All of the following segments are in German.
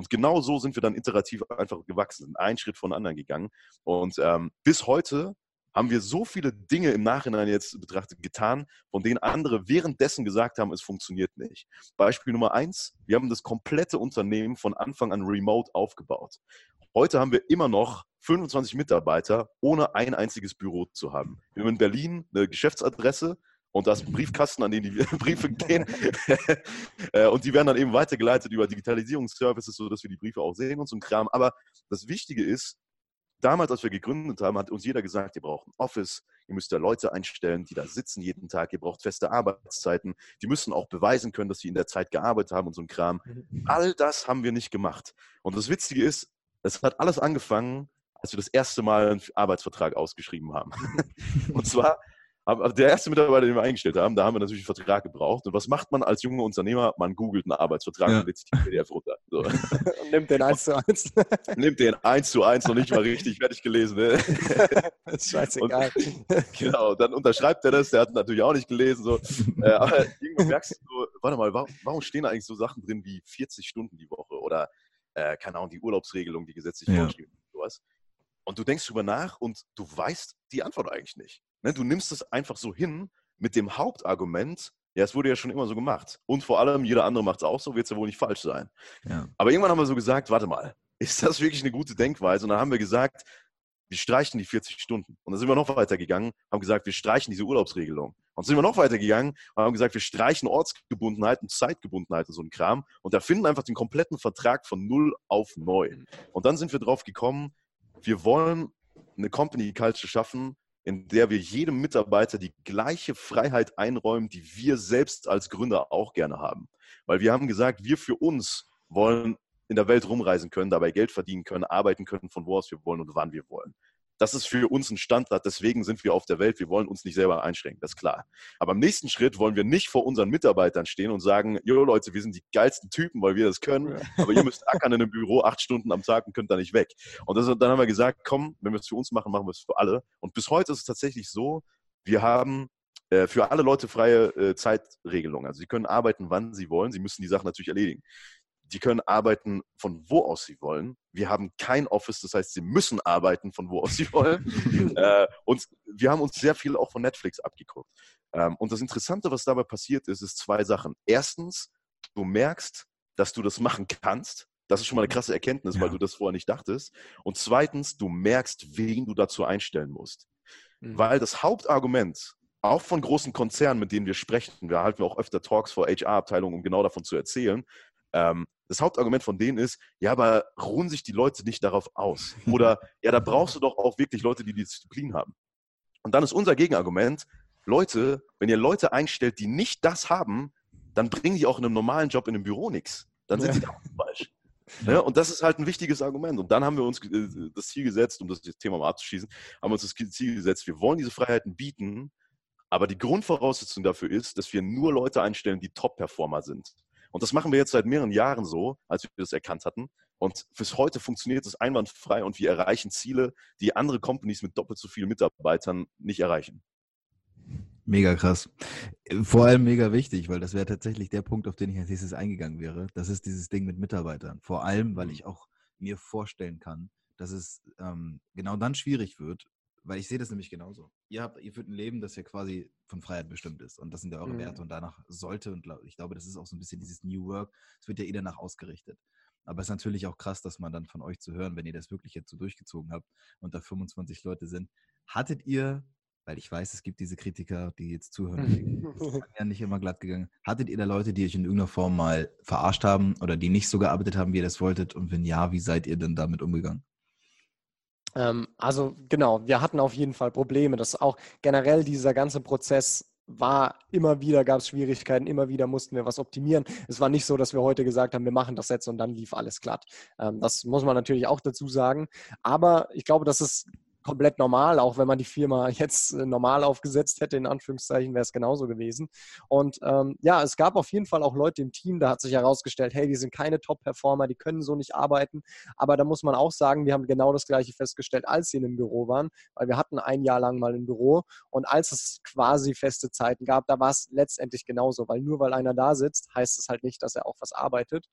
Und genau so sind wir dann iterativ einfach gewachsen, sind einen Schritt von anderen gegangen. Und ähm, bis heute haben wir so viele Dinge im Nachhinein jetzt betrachtet getan, von denen andere währenddessen gesagt haben, es funktioniert nicht. Beispiel Nummer eins, wir haben das komplette Unternehmen von Anfang an remote aufgebaut. Heute haben wir immer noch 25 Mitarbeiter, ohne ein einziges Büro zu haben. Wir haben in Berlin eine Geschäftsadresse, und da ist ein Briefkasten, an den die Briefe gehen. Äh, und die werden dann eben weitergeleitet über Digitalisierungsservices, sodass wir die Briefe auch sehen und so ein Kram. Aber das Wichtige ist, damals, als wir gegründet haben, hat uns jeder gesagt, ihr braucht ein Office, ihr müsst da Leute einstellen, die da sitzen jeden Tag, ihr braucht feste Arbeitszeiten, die müssen auch beweisen können, dass sie in der Zeit gearbeitet haben und so ein Kram. Mhm. All das haben wir nicht gemacht. Und das Witzige ist, es hat alles angefangen, als wir das erste Mal einen Arbeitsvertrag ausgeschrieben haben. und zwar also der erste Mitarbeiter, den wir eingestellt haben, da haben wir natürlich einen Vertrag gebraucht. Und was macht man als junger Unternehmer? Man googelt einen Arbeitsvertrag ja. und lädt sich die PDF runter. So. Und nimmt den eins zu eins. nimmt den eins zu eins noch nicht mal richtig fertig gelesen. Ne? Das ist scheißegal. Und, genau, dann unterschreibt er das. Der hat natürlich auch nicht gelesen. So. Äh, aber irgendwann merkst du so, warte mal, warum, warum stehen da eigentlich so Sachen drin wie 40 Stunden die Woche oder, äh, keine Ahnung, die Urlaubsregelung, die gesetzlich ja. vorgeschrieben. Sowas. Und du denkst drüber nach und du weißt die Antwort eigentlich nicht. Ne? Du nimmst es einfach so hin mit dem Hauptargument, ja, es wurde ja schon immer so gemacht. Und vor allem, jeder andere macht es auch so, wird es ja wohl nicht falsch sein. Ja. Aber irgendwann haben wir so gesagt, warte mal, ist das wirklich eine gute Denkweise? Und dann haben wir gesagt, wir streichen die 40 Stunden. Und dann sind wir noch weitergegangen, haben gesagt, wir streichen diese Urlaubsregelung. Und dann sind wir noch weitergegangen und haben gesagt, wir streichen Ortsgebundenheit und Zeitgebundenheit und so ein Kram und erfinden einfach den kompletten Vertrag von null auf neu. Und dann sind wir drauf gekommen, wir wollen eine Company Culture schaffen, in der wir jedem Mitarbeiter die gleiche Freiheit einräumen, die wir selbst als Gründer auch gerne haben. Weil wir haben gesagt, wir für uns wollen in der Welt rumreisen können, dabei Geld verdienen können, arbeiten können, von wo aus wir wollen und wann wir wollen. Das ist für uns ein Standard, deswegen sind wir auf der Welt. Wir wollen uns nicht selber einschränken, das ist klar. Aber im nächsten Schritt wollen wir nicht vor unseren Mitarbeitern stehen und sagen, jo Leute, wir sind die geilsten Typen, weil wir das können, aber ihr müsst ackern in einem Büro acht Stunden am Tag und könnt da nicht weg. Und das, dann haben wir gesagt, komm, wenn wir es für uns machen, machen wir es für alle. Und bis heute ist es tatsächlich so, wir haben äh, für alle Leute freie äh, Zeitregelungen. Also sie können arbeiten, wann sie wollen. Sie müssen die Sachen natürlich erledigen die können arbeiten, von wo aus sie wollen. Wir haben kein Office, das heißt, sie müssen arbeiten, von wo aus sie wollen. äh, und wir haben uns sehr viel auch von Netflix abgeguckt. Ähm, und das Interessante, was dabei passiert ist, ist zwei Sachen. Erstens, du merkst, dass du das machen kannst. Das ist schon mal eine krasse Erkenntnis, ja. weil du das vorher nicht dachtest. Und zweitens, du merkst, wen du dazu einstellen musst. Mhm. Weil das Hauptargument, auch von großen Konzernen, mit denen wir sprechen, wir halten auch öfter Talks vor HR-Abteilungen, um genau davon zu erzählen, ähm, das Hauptargument von denen ist, ja, aber ruhen sich die Leute nicht darauf aus? Oder ja, da brauchst du doch auch wirklich Leute, die die Disziplin haben. Und dann ist unser Gegenargument, Leute, wenn ihr Leute einstellt, die nicht das haben, dann bringen die auch in einem normalen Job in einem Büro nichts. Dann sind ja. sie auch falsch. Ja, ne? und das ist halt ein wichtiges Argument. Und dann haben wir uns äh, das Ziel gesetzt, um das Thema mal abzuschließen, haben wir uns das Ziel gesetzt, wir wollen diese Freiheiten bieten, aber die Grundvoraussetzung dafür ist, dass wir nur Leute einstellen, die Top-Performer sind. Und das machen wir jetzt seit mehreren Jahren so, als wir das erkannt hatten. Und bis heute funktioniert es einwandfrei und wir erreichen Ziele, die andere Companies mit doppelt so vielen Mitarbeitern nicht erreichen. Mega krass. Vor allem mega wichtig, weil das wäre tatsächlich der Punkt, auf den ich als nächstes eingegangen wäre. Das ist dieses Ding mit Mitarbeitern. Vor allem, weil mhm. ich auch mir vorstellen kann, dass es ähm, genau dann schwierig wird, weil ich sehe das nämlich genauso. Ihr habt, ihr führt ein Leben, das ja quasi von Freiheit bestimmt ist. Und das sind ja eure mhm. Werte. Und danach sollte, und ich glaube, das ist auch so ein bisschen dieses New Work, es wird ja eh danach ausgerichtet. Aber es ist natürlich auch krass, dass man dann von euch zu hören, wenn ihr das wirklich jetzt so durchgezogen habt und da 25 Leute sind. Hattet ihr, weil ich weiß, es gibt diese Kritiker, die jetzt zuhören, die ja nicht immer glatt gegangen. Hattet ihr da Leute, die euch in irgendeiner Form mal verarscht haben oder die nicht so gearbeitet haben, wie ihr das wolltet? Und wenn ja, wie seid ihr denn damit umgegangen? Ähm, also genau, wir hatten auf jeden Fall Probleme. dass auch generell dieser ganze Prozess war immer wieder, gab es Schwierigkeiten, immer wieder mussten wir was optimieren. Es war nicht so, dass wir heute gesagt haben, wir machen das jetzt und dann lief alles glatt. Ähm, das muss man natürlich auch dazu sagen. Aber ich glaube, das ist komplett normal, auch wenn man die Firma jetzt äh, normal aufgesetzt hätte, in Anführungszeichen, wäre es genauso gewesen. Und ähm, ja, es gab auf jeden Fall auch Leute im Team, da hat sich herausgestellt, hey, die sind keine Top-Performer, die können so nicht arbeiten. Aber da muss man auch sagen, wir haben genau das Gleiche festgestellt, als sie in einem Büro waren, weil wir hatten ein Jahr lang mal ein Büro und als es quasi feste Zeiten gab, da war es letztendlich genauso, weil nur weil einer da sitzt, heißt es halt nicht, dass er auch was arbeitet.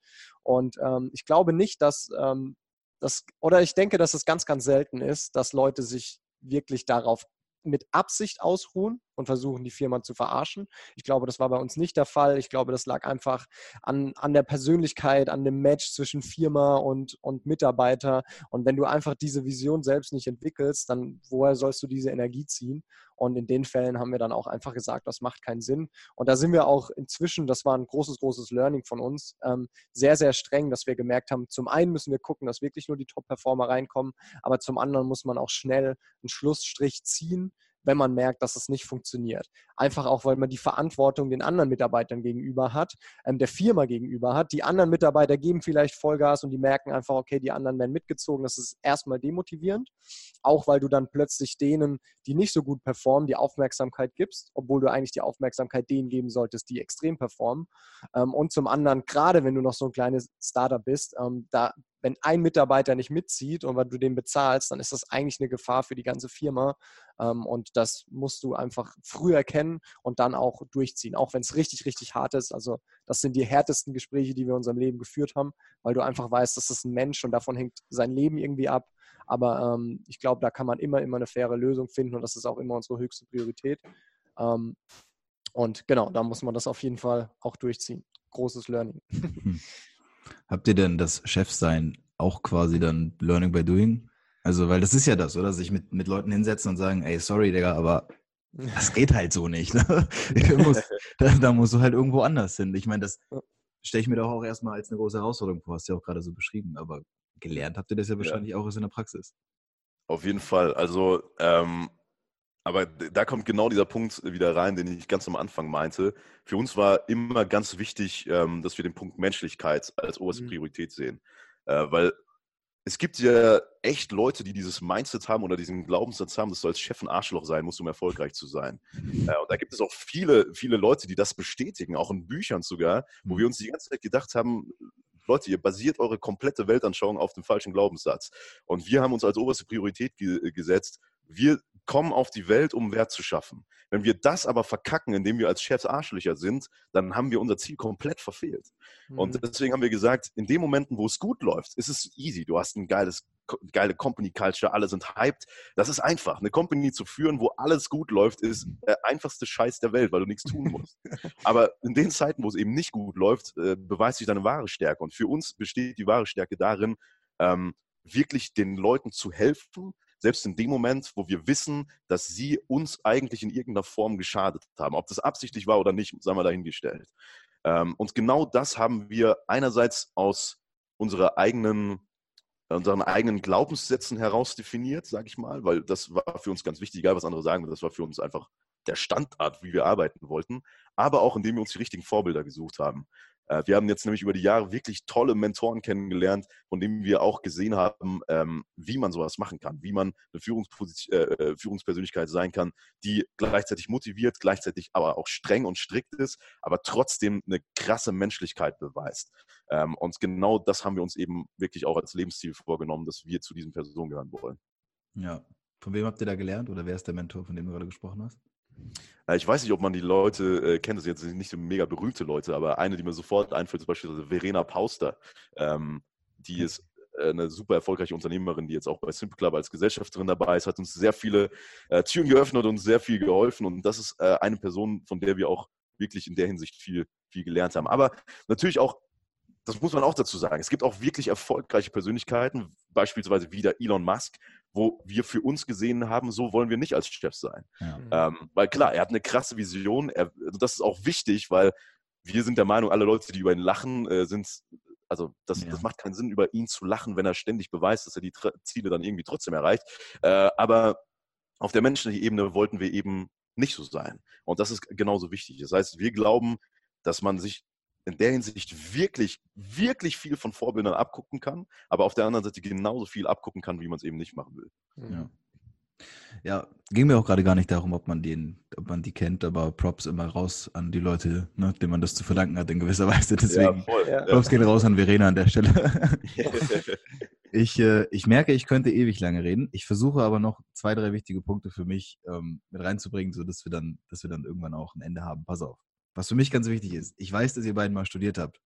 Und ähm, ich glaube nicht, dass ähm, das, oder ich denke, dass es ganz, ganz selten ist, dass Leute sich wirklich darauf mit Absicht ausruhen und versuchen, die Firma zu verarschen. Ich glaube, das war bei uns nicht der Fall. Ich glaube, das lag einfach an, an der Persönlichkeit, an dem Match zwischen Firma und, und Mitarbeiter. Und wenn du einfach diese Vision selbst nicht entwickelst, dann woher sollst du diese Energie ziehen? Und in den Fällen haben wir dann auch einfach gesagt, das macht keinen Sinn. Und da sind wir auch inzwischen, das war ein großes, großes Learning von uns, ähm, sehr, sehr streng, dass wir gemerkt haben, zum einen müssen wir gucken, dass wirklich nur die Top-Performer reinkommen, aber zum anderen muss man auch schnell einen Schlussstrich ziehen wenn man merkt, dass es nicht funktioniert. Einfach auch, weil man die Verantwortung den anderen Mitarbeitern gegenüber hat, ähm, der Firma gegenüber hat. Die anderen Mitarbeiter geben vielleicht Vollgas und die merken einfach, okay, die anderen werden mitgezogen. Das ist erstmal demotivierend. Auch weil du dann plötzlich denen, die nicht so gut performen, die Aufmerksamkeit gibst, obwohl du eigentlich die Aufmerksamkeit denen geben solltest, die extrem performen. Ähm, und zum anderen, gerade wenn du noch so ein kleines Startup bist, ähm, da wenn ein Mitarbeiter nicht mitzieht und weil du den bezahlst, dann ist das eigentlich eine Gefahr für die ganze Firma. Ähm, und das musst du einfach früh erkennen und dann auch durchziehen, auch wenn es richtig, richtig hart ist. Also das sind die härtesten Gespräche, die wir in unserem Leben geführt haben, weil du einfach weißt, das ist ein Mensch und davon hängt sein Leben irgendwie ab. Aber ähm, ich glaube, da kann man immer, immer eine faire Lösung finden und das ist auch immer unsere höchste Priorität. Ähm, und genau, da muss man das auf jeden Fall auch durchziehen. Großes Learning. Habt ihr denn das Chefsein auch quasi dann Learning by Doing? Also, weil das ist ja das, oder? Sich mit, mit Leuten hinsetzen und sagen, ey, sorry, Digga, aber das geht halt so nicht. Ne? Muss, da, da, musst du halt irgendwo anders hin. Ich meine, das stelle ich mir doch auch erstmal als eine große Herausforderung vor, hast du ja auch gerade so beschrieben. Aber gelernt habt ihr das ja wahrscheinlich ja. auch in der Praxis. Auf jeden Fall. Also, ähm, aber da kommt genau dieser Punkt wieder rein, den ich ganz am Anfang meinte. Für uns war immer ganz wichtig, ähm, dass wir den Punkt Menschlichkeit als oberste mhm. Priorität sehen. Äh, weil es gibt ja echt Leute, die dieses Mindset haben oder diesen Glaubenssatz haben, dass du als Chef ein Arschloch sein musst, um erfolgreich zu sein. Äh, und da gibt es auch viele, viele Leute, die das bestätigen, auch in Büchern sogar, wo mhm. wir uns die ganze Zeit gedacht haben, Leute, ihr basiert eure komplette Weltanschauung auf dem falschen Glaubenssatz. Und wir haben uns als oberste Priorität ge gesetzt, wir kommen auf die Welt, um Wert zu schaffen. Wenn wir das aber verkacken, indem wir als Chefs Arschlöcher sind, dann haben wir unser Ziel komplett verfehlt. Mhm. Und deswegen haben wir gesagt, in den Momenten, wo es gut läuft, ist es easy. Du hast ein geiles, geile Company Culture, alle sind hyped. Das ist einfach. Eine Company zu führen, wo alles gut läuft, ist der einfachste Scheiß der Welt, weil du nichts tun musst. aber in den Zeiten, wo es eben nicht gut läuft, äh, beweist sich deine wahre Stärke. Und für uns besteht die wahre Stärke darin, ähm, wirklich den Leuten zu helfen, selbst in dem Moment, wo wir wissen, dass sie uns eigentlich in irgendeiner Form geschadet haben. Ob das absichtlich war oder nicht, sagen wir dahingestellt. Ähm, und genau das haben wir einerseits aus unserer eigenen unseren eigenen Glaubenssätzen heraus definiert, sage ich mal, weil das war für uns ganz wichtig, egal was andere sagen, das war für uns einfach der Standard, wie wir arbeiten wollten, aber auch indem wir uns die richtigen Vorbilder gesucht haben. Äh, wir haben jetzt nämlich über die Jahre wirklich tolle Mentoren kennengelernt, von denen wir auch gesehen haben, ähm, wie man sowas machen kann, wie man eine äh, äh, Führungspersönlichkeit sein kann, die gleichzeitig motiviert, gleichzeitig aber auch streng und strikt ist, aber trotzdem eine krasse Menschlichkeit beweist. Ähm, und genau das haben wir uns eben wirklich auch als Lebensziel vorgenommen, dass wir zu diesen Personen gehören wollen. Ja. Von wem habt ihr da gelernt oder wer ist der Mentor, von dem du gerade gesprochen hast? Ich weiß nicht, ob man die Leute äh, kennt, das sind jetzt nicht so mega berühmte Leute, aber eine, die mir sofort einfällt, ist beispielsweise Verena Pauster. Ähm, die ist äh, eine super erfolgreiche Unternehmerin, die jetzt auch bei Simple Club als Gesellschafterin dabei ist, hat uns sehr viele äh, Türen geöffnet und sehr viel geholfen. Und das ist äh, eine Person, von der wir auch wirklich in der Hinsicht viel, viel gelernt haben. Aber natürlich auch das muss man auch dazu sagen. Es gibt auch wirklich erfolgreiche Persönlichkeiten, beispielsweise wie der Elon Musk, wo wir für uns gesehen haben, so wollen wir nicht als Chef sein. Ja. Ähm, weil klar, er hat eine krasse Vision. Er, also das ist auch wichtig, weil wir sind der Meinung, alle Leute, die über ihn lachen, äh, sind, also das, ja. das, macht keinen Sinn, über ihn zu lachen, wenn er ständig beweist, dass er die Ziele dann irgendwie trotzdem erreicht. Äh, aber auf der menschlichen Ebene wollten wir eben nicht so sein. Und das ist genauso wichtig. Das heißt, wir glauben, dass man sich in der Hinsicht wirklich, wirklich viel von Vorbildern abgucken kann, aber auf der anderen Seite genauso viel abgucken kann, wie man es eben nicht machen will. Ja. Ja, ging mir auch gerade gar nicht darum, ob man den, ob man die kennt, aber Props immer raus an die Leute, ne, denen man das zu verdanken hat in gewisser Weise. Deswegen ja, Props gehen raus an Verena an der Stelle. ich, äh, ich merke, ich könnte ewig lange reden. Ich versuche aber noch zwei, drei wichtige Punkte für mich ähm, mit reinzubringen, sodass wir dann, dass wir dann irgendwann auch ein Ende haben. Pass auf. Was für mich ganz wichtig ist, ich weiß, dass ihr beiden mal studiert habt.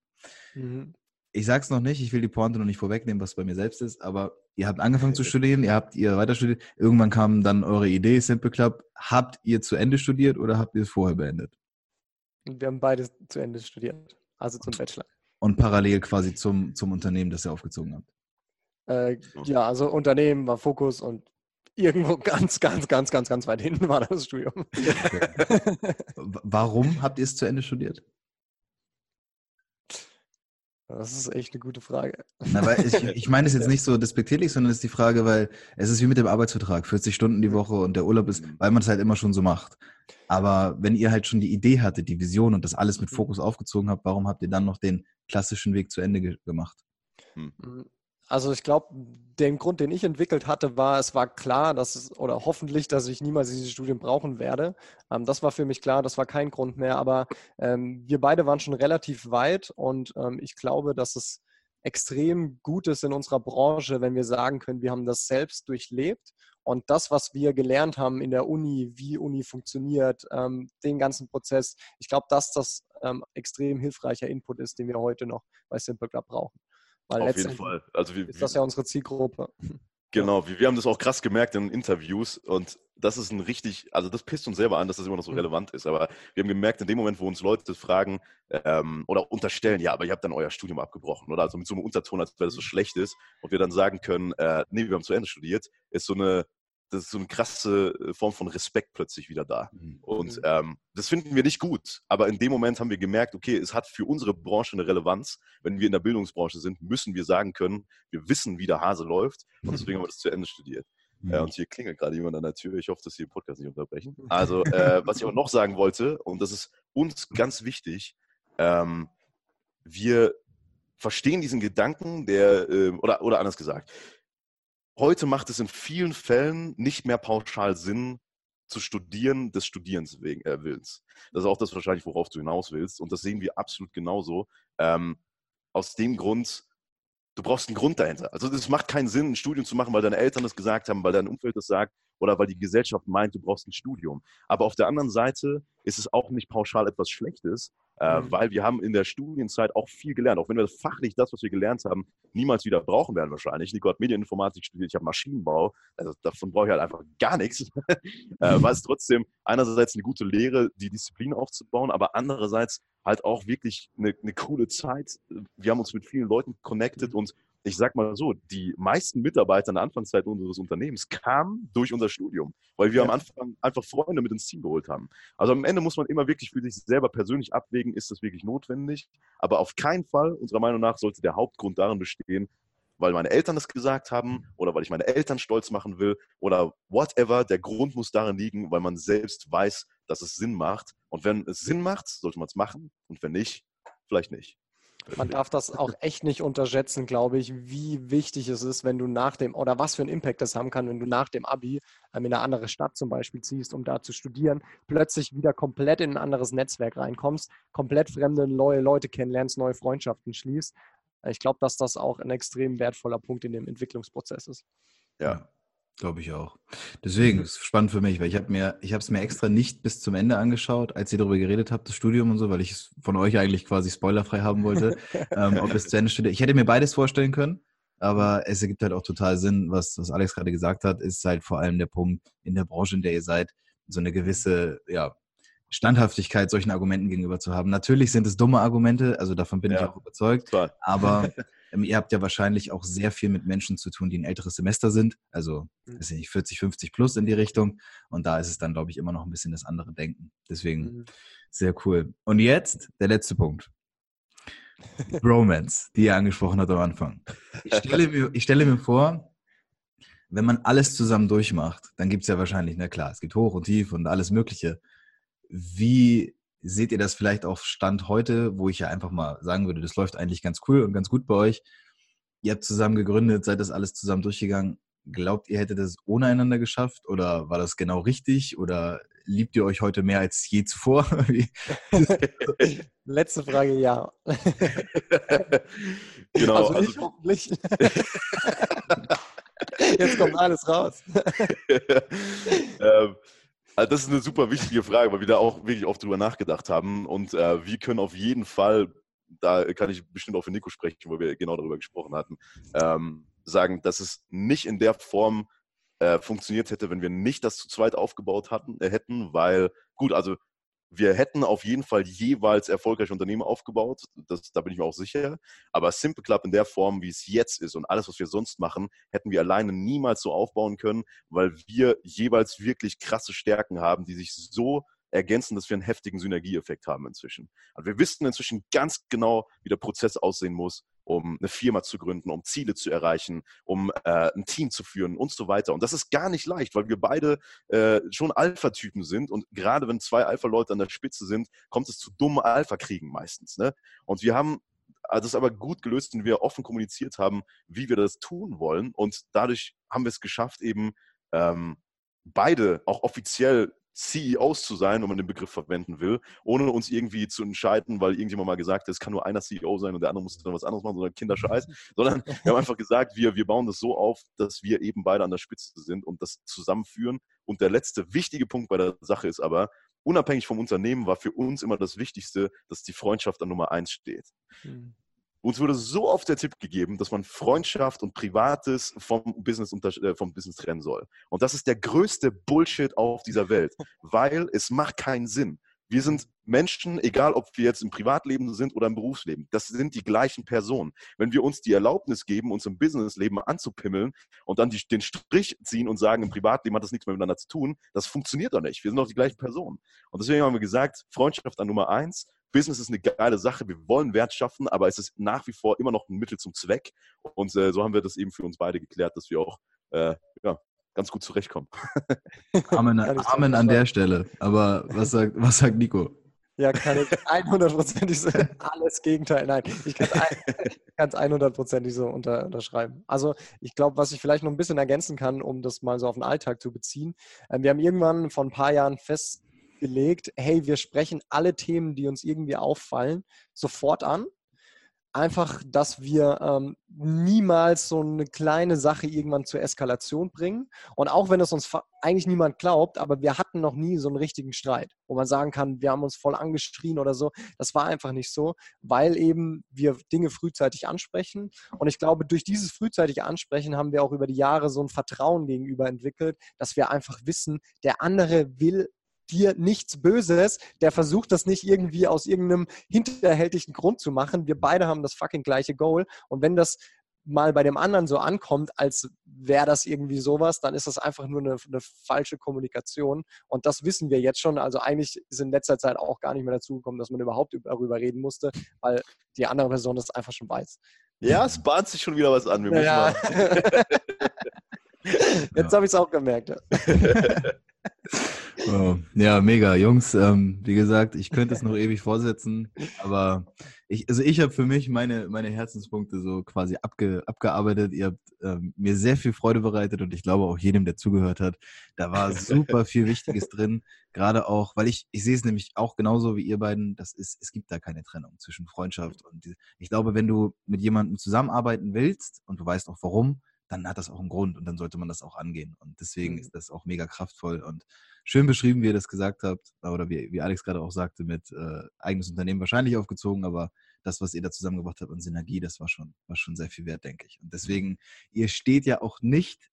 Mhm ich sag's noch nicht, ich will die Pointe noch nicht vorwegnehmen, was bei mir selbst ist, aber ihr habt angefangen zu studieren, ihr habt ihr weiter studiert, irgendwann kam dann eure Idee, Simple Club. Habt ihr zu Ende studiert oder habt ihr es vorher beendet? Wir haben beides zu Ende studiert, also zum Bachelor. Und parallel quasi zum, zum Unternehmen, das ihr aufgezogen habt? Äh, ja, also Unternehmen war Fokus und irgendwo ganz, ganz, ganz, ganz, ganz weit hinten war das Studium. Warum habt ihr es zu Ende studiert? Das ist echt eine gute Frage. Na, ich, ich meine es jetzt nicht so despektierlich, sondern es ist die Frage, weil es ist wie mit dem Arbeitsvertrag, 40 Stunden die Woche und der Urlaub ist, mhm. weil man es halt immer schon so macht. Aber wenn ihr halt schon die Idee hattet, die Vision und das alles mit mhm. Fokus aufgezogen habt, warum habt ihr dann noch den klassischen Weg zu Ende ge gemacht? Hm. Also ich glaube, den Grund, den ich entwickelt hatte, war, es war klar, dass es, oder hoffentlich, dass ich niemals dieses Studium brauchen werde. Ähm, das war für mich klar, das war kein Grund mehr. Aber ähm, wir beide waren schon relativ weit und ähm, ich glaube, dass es extrem gut ist in unserer Branche, wenn wir sagen können, wir haben das selbst durchlebt und das, was wir gelernt haben in der Uni, wie Uni funktioniert, ähm, den ganzen Prozess, ich glaube, dass das ähm, extrem hilfreicher Input ist, den wir heute noch bei Simple Club brauchen. Weil Auf jeden Fall. Also wie, ist das ja unsere Zielgruppe. Genau, wir, wir haben das auch krass gemerkt in Interviews und das ist ein richtig, also das pisst uns selber an, dass das immer noch so mhm. relevant ist, aber wir haben gemerkt, in dem Moment, wo uns Leute fragen ähm, oder unterstellen, ja, aber ihr habt dann euer Studium abgebrochen oder also mit so einem Unterton, als wäre das so schlecht ist und wir dann sagen können, äh, nee, wir haben zu Ende studiert, ist so eine das ist so eine krasse äh, Form von Respekt plötzlich wieder da. Mhm. Und mhm. ähm, das finden wir nicht gut. Aber in dem Moment haben wir gemerkt, okay, es hat für unsere Branche eine Relevanz. Wenn wir in der Bildungsbranche sind, müssen wir sagen können, wir wissen, wie der Hase läuft. Und deswegen haben wir das zu Ende studiert. Mhm. Äh, und hier klingelt gerade jemand an der Tür. Ich hoffe, dass Sie den Podcast nicht unterbrechen. Also, äh, was ich auch noch sagen wollte, und das ist uns ganz wichtig, ähm, wir verstehen diesen Gedanken, der, äh, oder, oder anders gesagt, heute macht es in vielen Fällen nicht mehr pauschal Sinn, zu studieren des Studierens wegen, äh, Willens. Das ist auch das wahrscheinlich, worauf du hinaus willst. Und das sehen wir absolut genauso. Ähm, aus dem Grund, du brauchst einen Grund dahinter. Also es macht keinen Sinn, ein Studium zu machen, weil deine Eltern das gesagt haben, weil dein Umfeld das sagt oder weil die Gesellschaft meint, du brauchst ein Studium. Aber auf der anderen Seite ist es auch nicht pauschal etwas Schlechtes, äh, mhm. weil wir haben in der Studienzeit auch viel gelernt, auch wenn wir fachlich das, was wir gelernt haben, niemals wieder brauchen werden wahrscheinlich. Nico hat Medieninformatik studiert, ich habe Maschinenbau, also davon brauche ich halt einfach gar nichts. äh, war es trotzdem einerseits eine gute Lehre, die Disziplin aufzubauen, aber andererseits halt auch wirklich eine, eine coole Zeit. Wir haben uns mit vielen Leuten connected mhm. und ich sag mal so, die meisten Mitarbeiter in der Anfangszeit unseres Unternehmens kamen durch unser Studium, weil wir ja. am Anfang einfach Freunde mit ins Team geholt haben. Also am Ende muss man immer wirklich für sich selber persönlich abwägen, ist das wirklich notwendig? Aber auf keinen Fall, unserer Meinung nach, sollte der Hauptgrund darin bestehen, weil meine Eltern das gesagt haben oder weil ich meine Eltern stolz machen will oder whatever. Der Grund muss darin liegen, weil man selbst weiß, dass es Sinn macht. Und wenn es Sinn macht, sollte man es machen. Und wenn nicht, vielleicht nicht. Man darf das auch echt nicht unterschätzen, glaube ich, wie wichtig es ist, wenn du nach dem, oder was für einen Impact das haben kann, wenn du nach dem Abi ähm, in eine andere Stadt zum Beispiel ziehst, um da zu studieren, plötzlich wieder komplett in ein anderes Netzwerk reinkommst, komplett fremde, neue Leute kennenlernst, neue Freundschaften schließt. Ich glaube, dass das auch ein extrem wertvoller Punkt in dem Entwicklungsprozess ist. Ja, Glaube ich auch. Deswegen mhm. ist es spannend für mich, weil ich habe mir, ich habe es mir extra nicht bis zum Ende angeschaut, als ihr darüber geredet habt, das Studium und so, weil ich es von euch eigentlich quasi spoilerfrei haben wollte, ähm, ob es zu Ende studiert. Ich hätte mir beides vorstellen können, aber es ergibt halt auch total Sinn, was, was Alex gerade gesagt hat, ist halt vor allem der Punkt in der Branche, in der ihr seid, so eine gewisse, ja, Standhaftigkeit solchen Argumenten gegenüber zu haben. Natürlich sind es dumme Argumente, also davon bin ja, ich auch überzeugt, klar. aber Ähm, ihr habt ja wahrscheinlich auch sehr viel mit Menschen zu tun, die ein älteres Semester sind, also mhm. weiß nicht, 40, 50 plus in die Richtung. Und da ist es dann, glaube ich, immer noch ein bisschen das andere Denken. Deswegen mhm. sehr cool. Und jetzt der letzte Punkt. Bromance, die ihr angesprochen habt am Anfang. Ich stelle mir, ich stelle mir vor, wenn man alles zusammen durchmacht, dann gibt es ja wahrscheinlich, na klar, es gibt Hoch und Tief und alles Mögliche. Wie seht ihr das vielleicht auf Stand heute, wo ich ja einfach mal sagen würde, das läuft eigentlich ganz cool und ganz gut bei euch. Ihr habt zusammen gegründet, seid das alles zusammen durchgegangen. glaubt ihr, hättet es ohne einander geschafft oder war das genau richtig oder liebt ihr euch heute mehr als je zuvor? Letzte Frage, ja. genau. Also, ich hoffentlich. Jetzt kommt alles raus. ähm, also das ist eine super wichtige Frage, weil wir da auch wirklich oft drüber nachgedacht haben. Und äh, wir können auf jeden Fall, da kann ich bestimmt auch für Nico sprechen, weil wir genau darüber gesprochen hatten, ähm, sagen, dass es nicht in der Form äh, funktioniert hätte, wenn wir nicht das zu zweit aufgebaut hatten, äh, hätten, weil, gut, also wir hätten auf jeden Fall jeweils erfolgreiche Unternehmen aufgebaut, das, da bin ich mir auch sicher. Aber Simple Club in der Form, wie es jetzt ist und alles, was wir sonst machen, hätten wir alleine niemals so aufbauen können, weil wir jeweils wirklich krasse Stärken haben, die sich so ergänzen, dass wir einen heftigen Synergieeffekt haben inzwischen. Also wir wissen inzwischen ganz genau, wie der Prozess aussehen muss, um eine Firma zu gründen, um Ziele zu erreichen, um äh, ein Team zu führen und so weiter. Und das ist gar nicht leicht, weil wir beide äh, schon Alpha-Typen sind und gerade wenn zwei Alpha-Leute an der Spitze sind, kommt es zu dummen Alpha-Kriegen meistens. Ne? Und wir haben das ist aber gut gelöst, wenn wir offen kommuniziert haben, wie wir das tun wollen. Und dadurch haben wir es geschafft, eben ähm, beide auch offiziell CEOs zu sein, wenn man den Begriff verwenden will, ohne uns irgendwie zu entscheiden, weil irgendjemand mal gesagt hat, es kann nur einer CEO sein und der andere muss dann was anderes machen, sondern Kinderscheiß, sondern wir haben einfach gesagt, wir, wir bauen das so auf, dass wir eben beide an der Spitze sind und das zusammenführen. Und der letzte wichtige Punkt bei der Sache ist aber, unabhängig vom Unternehmen war für uns immer das Wichtigste, dass die Freundschaft an Nummer eins steht. Mhm. Uns wurde so oft der Tipp gegeben, dass man Freundschaft und Privates vom Business, äh, vom Business trennen soll. Und das ist der größte Bullshit auf dieser Welt, weil es macht keinen Sinn. Wir sind Menschen, egal ob wir jetzt im Privatleben sind oder im Berufsleben, das sind die gleichen Personen. Wenn wir uns die Erlaubnis geben, uns im Businessleben anzupimmeln und dann die, den Strich ziehen und sagen, im Privatleben hat das nichts mehr miteinander zu tun, das funktioniert doch nicht. Wir sind doch die gleichen Personen. Und deswegen haben wir gesagt, Freundschaft an Nummer eins, Business ist eine geile Sache, wir wollen Wert schaffen, aber es ist nach wie vor immer noch ein Mittel zum Zweck. Und äh, so haben wir das eben für uns beide geklärt, dass wir auch äh, ja, ganz gut zurechtkommen. Amen, Amen an der Stelle. Aber was sagt, was sagt Nico? Ja, kann ich 100%ig so, alles Gegenteil. Nein, ich kann es 100%ig so unter, unterschreiben. Also ich glaube, was ich vielleicht noch ein bisschen ergänzen kann, um das mal so auf den Alltag zu beziehen. Äh, wir haben irgendwann vor ein paar Jahren fest gelegt, hey, wir sprechen alle Themen, die uns irgendwie auffallen, sofort an. Einfach, dass wir ähm, niemals so eine kleine Sache irgendwann zur Eskalation bringen. Und auch wenn es uns eigentlich niemand glaubt, aber wir hatten noch nie so einen richtigen Streit, wo man sagen kann, wir haben uns voll angeschrien oder so. Das war einfach nicht so, weil eben wir Dinge frühzeitig ansprechen. Und ich glaube, durch dieses frühzeitige Ansprechen haben wir auch über die Jahre so ein Vertrauen gegenüber entwickelt, dass wir einfach wissen, der andere will dir nichts Böses, der versucht das nicht irgendwie aus irgendeinem hinterhältigen Grund zu machen. Wir beide haben das fucking gleiche Goal. Und wenn das mal bei dem anderen so ankommt, als wäre das irgendwie sowas, dann ist das einfach nur eine, eine, falsche Kommunikation. Und das wissen wir jetzt schon. Also eigentlich ist in letzter Zeit auch gar nicht mehr dazu gekommen, dass man überhaupt darüber reden musste, weil die andere Person das einfach schon weiß. Ja, es bahnt sich schon wieder was an. Ja. Jetzt habe ich es auch gemerkt. Ja. Oh, ja, mega, Jungs. Ähm, wie gesagt, ich könnte es noch ewig vorsetzen, aber ich, also ich habe für mich meine, meine Herzenspunkte so quasi abge, abgearbeitet. Ihr habt ähm, mir sehr viel Freude bereitet und ich glaube auch jedem, der zugehört hat, da war super viel Wichtiges drin. Gerade auch, weil ich, ich sehe es nämlich auch genauso wie ihr beiden, das ist, es gibt da keine Trennung zwischen Freundschaft und ich glaube, wenn du mit jemandem zusammenarbeiten willst und du weißt auch warum, dann hat das auch einen Grund und dann sollte man das auch angehen. Und deswegen mhm. ist das auch mega kraftvoll und schön beschrieben, wie ihr das gesagt habt, oder wie, wie Alex gerade auch sagte, mit äh, eigenes Unternehmen wahrscheinlich aufgezogen, aber das, was ihr da zusammengebracht habt an Synergie, das war schon, war schon sehr viel wert, denke ich. Und deswegen, ihr steht ja auch nicht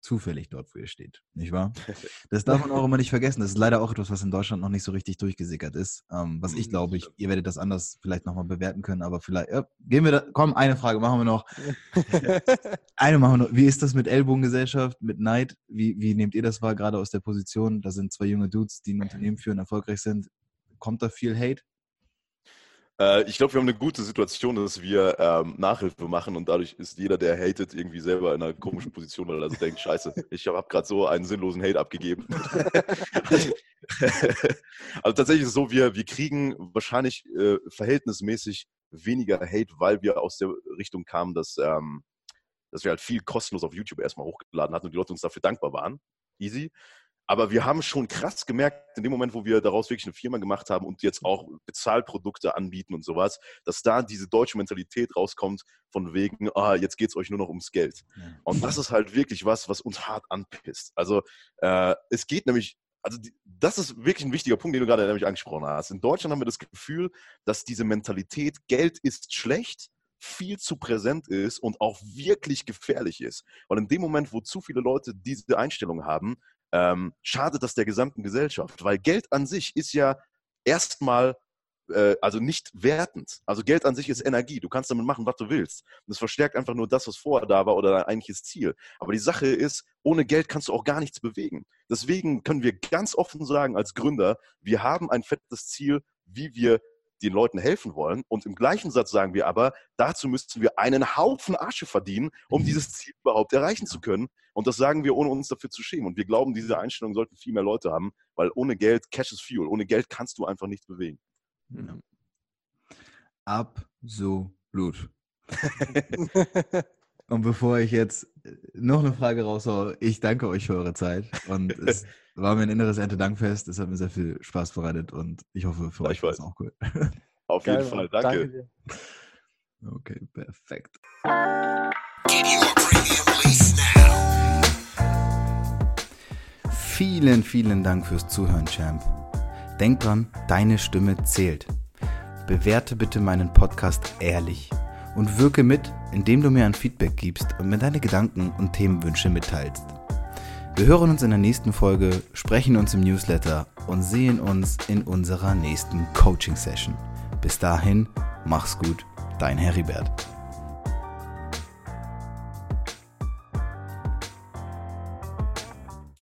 zufällig dort, wo ihr steht, nicht wahr? Das darf man auch immer nicht vergessen. Das ist leider auch etwas, was in Deutschland noch nicht so richtig durchgesickert ist. Ähm, was ich mhm, glaube, ich, ihr werdet das anders vielleicht nochmal bewerten können, aber vielleicht, ja, gehen wir da, komm, eine Frage machen wir noch. eine machen wir noch. Wie ist das mit Ellbogengesellschaft, mit Neid? Wie, wie nehmt ihr das wahr, gerade aus der Position? Da sind zwei junge Dudes, die ein Unternehmen führen, erfolgreich sind. Kommt da viel Hate? Äh, ich glaube, wir haben eine gute Situation, dass wir ähm, Nachhilfe machen und dadurch ist jeder, der hatet, irgendwie selber in einer komischen Position, weil er also denkt, scheiße, ich habe gerade so einen sinnlosen Hate abgegeben. also tatsächlich ist es so, wir, wir kriegen wahrscheinlich äh, verhältnismäßig weniger Hate, weil wir aus der Richtung kamen, dass ähm, dass wir halt viel kostenlos auf YouTube erstmal hochgeladen hatten und die Leute uns dafür dankbar waren. Easy. Aber wir haben schon krass gemerkt, in dem Moment, wo wir daraus wirklich eine Firma gemacht haben und jetzt auch Bezahlprodukte anbieten und sowas, dass da diese deutsche Mentalität rauskommt, von wegen, ah, jetzt geht es euch nur noch ums Geld. Ja. Und das ist halt wirklich was, was uns hart anpisst. Also äh, es geht nämlich also die, das ist wirklich ein wichtiger Punkt, den du gerade nämlich angesprochen hast. In Deutschland haben wir das Gefühl, dass diese Mentalität, Geld ist schlecht, viel zu präsent ist und auch wirklich gefährlich ist. Und in dem Moment, wo zu viele Leute diese Einstellung haben, ähm, schadet das der gesamten Gesellschaft, weil Geld an sich ist ja erstmal äh, also nicht wertend. Also Geld an sich ist Energie. Du kannst damit machen, was du willst. Und es verstärkt einfach nur das, was vorher da war oder dein eigentliches Ziel. Aber die Sache ist, ohne Geld kannst du auch gar nichts bewegen. Deswegen können wir ganz offen sagen als Gründer, wir haben ein fettes Ziel, wie wir den Leuten helfen wollen. Und im gleichen Satz sagen wir aber, dazu müssten wir einen Haufen Asche verdienen, um dieses Ziel überhaupt erreichen zu können. Und das sagen wir, ohne uns dafür zu schämen. Und wir glauben, diese Einstellung sollten viel mehr Leute haben, weil ohne Geld, Cash is Fuel. Ohne Geld kannst du einfach nichts bewegen. Absolut. Und bevor ich jetzt äh, noch eine Frage raushaue, ich danke euch für eure Zeit. Und es war mir ein inneres Erntedankfest. Es hat mir sehr viel Spaß bereitet und ich hoffe, für euch war es auch cool. Auf jeden Fall, danke. danke okay, perfekt. Vielen, vielen Dank fürs Zuhören, Champ. Denk dran, deine Stimme zählt. Bewerte bitte meinen Podcast ehrlich und wirke mit, indem du mir ein Feedback gibst und mir deine Gedanken und Themenwünsche mitteilst. Wir hören uns in der nächsten Folge, sprechen uns im Newsletter und sehen uns in unserer nächsten Coaching-Session. Bis dahin, mach's gut, dein Heribert.